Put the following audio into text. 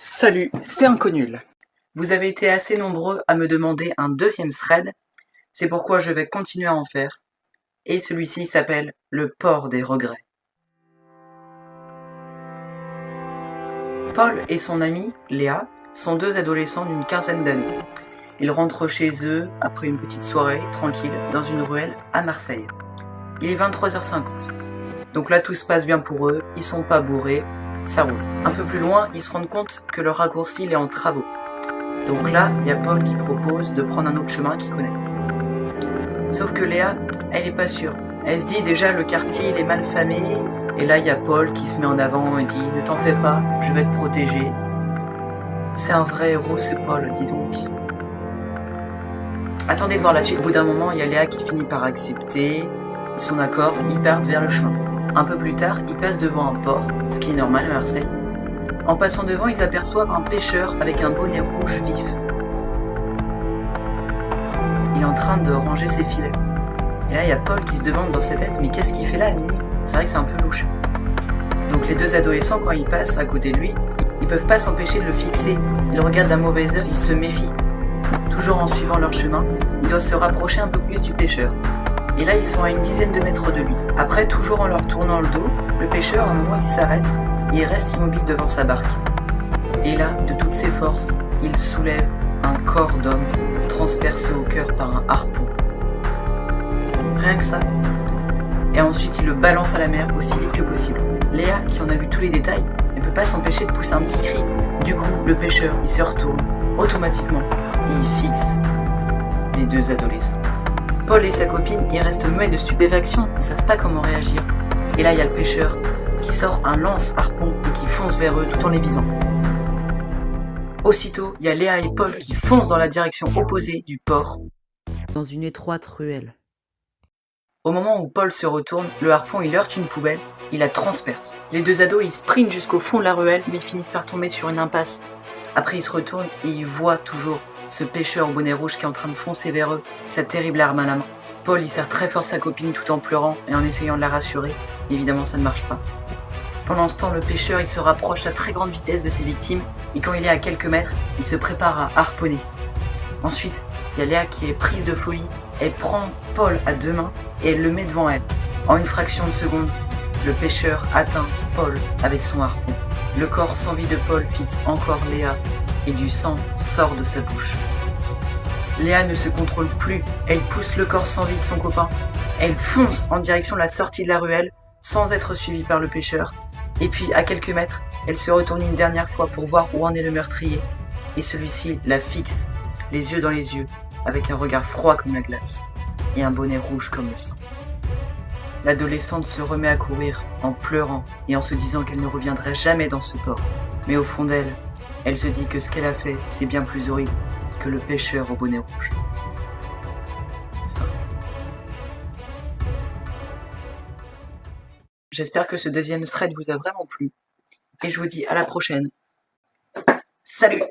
Salut, c'est Inconul. Vous avez été assez nombreux à me demander un deuxième thread, c'est pourquoi je vais continuer à en faire. Et celui-ci s'appelle Le port des regrets. Paul et son amie, Léa, sont deux adolescents d'une quinzaine d'années. Ils rentrent chez eux après une petite soirée tranquille dans une ruelle à Marseille. Il est 23h50. Donc là tout se passe bien pour eux, ils sont pas bourrés, ça roule. Un peu plus loin, ils se rendent compte que le raccourci est en travaux. Donc là, il y a Paul qui propose de prendre un autre chemin qu'il connaît. Sauf que Léa, elle est pas sûre. Elle se dit déjà le quartier il est mal famé, et là il y a Paul qui se met en avant et dit ne t'en fais pas, je vais te protéger. C'est un vrai héros c'est Paul, dis donc. Attendez de voir la suite, au bout d'un moment il y a Léa qui finit par accepter, son accord, ils partent vers le chemin. Un peu plus tard, ils passent devant un port, ce qui est normal à Marseille. En passant devant, ils aperçoivent un pêcheur avec un bonnet rouge vif. Il est en train de ranger ses filets. Et là, il y a Paul qui se demande dans sa tête, mais qu'est-ce qu'il fait là à minuit C'est vrai que c'est un peu louche. Donc les deux adolescents, quand ils passent à côté de lui, ils peuvent pas s'empêcher de le fixer. Ils regardent d'un mauvais œil, ils se méfient. Toujours en suivant leur chemin, ils doivent se rapprocher un peu plus du pêcheur. Et là, ils sont à une dizaine de mètres de lui. Après, toujours en leur tournant le dos, le pêcheur, à un moment, il s'arrête et il reste immobile devant sa barque. Et là, de toutes ses forces, il soulève un corps d'homme transpercé au cœur par un harpon. Rien que ça. Et ensuite, il le balance à la mer aussi vite que possible. Léa, qui en a vu tous les détails, ne peut pas s'empêcher de pousser un petit cri. Du coup, le pêcheur, il se retourne automatiquement et il fixe les deux adolescents. Paul et sa copine y restent muets de stupéfaction, ils savent pas comment réagir. Et là, il y a le pêcheur qui sort un lance-harpon et qui fonce vers eux tout en les visant. Aussitôt, il y a Léa et Paul qui foncent dans la direction opposée du port, dans une étroite ruelle. Au moment où Paul se retourne, le harpon il heurte une poubelle, il la transperce. Les deux ados ils sprintent jusqu'au fond de la ruelle, mais ils finissent par tomber sur une impasse. Après ils se retournent et ils voient toujours ce pêcheur au bonnet rouge qui est en train de foncer vers eux, sa terrible arme à la main. Paul y serre très fort sa copine tout en pleurant et en essayant de la rassurer. Évidemment, ça ne marche pas. Pendant ce temps, le pêcheur il se rapproche à très grande vitesse de ses victimes et quand il est à quelques mètres, il se prépare à harponner. Ensuite, il y a Léa qui est prise de folie. Elle prend Paul à deux mains et elle le met devant elle. En une fraction de seconde, le pêcheur atteint Paul avec son harpon. Le corps sans vie de Paul fixe encore Léa et du sang sort de sa bouche. Léa ne se contrôle plus, elle pousse le corps sans vie de son copain, elle fonce en direction de la sortie de la ruelle sans être suivie par le pêcheur, et puis à quelques mètres, elle se retourne une dernière fois pour voir où en est le meurtrier, et celui-ci la fixe, les yeux dans les yeux, avec un regard froid comme la glace, et un bonnet rouge comme le sang. L'adolescente se remet à courir, en pleurant et en se disant qu'elle ne reviendrait jamais dans ce port. Mais au fond d'elle, elle se dit que ce qu'elle a fait, c'est bien plus horrible que le pêcheur au bonnet rouge. J'espère que ce deuxième thread vous a vraiment plu. Et je vous dis à la prochaine. Salut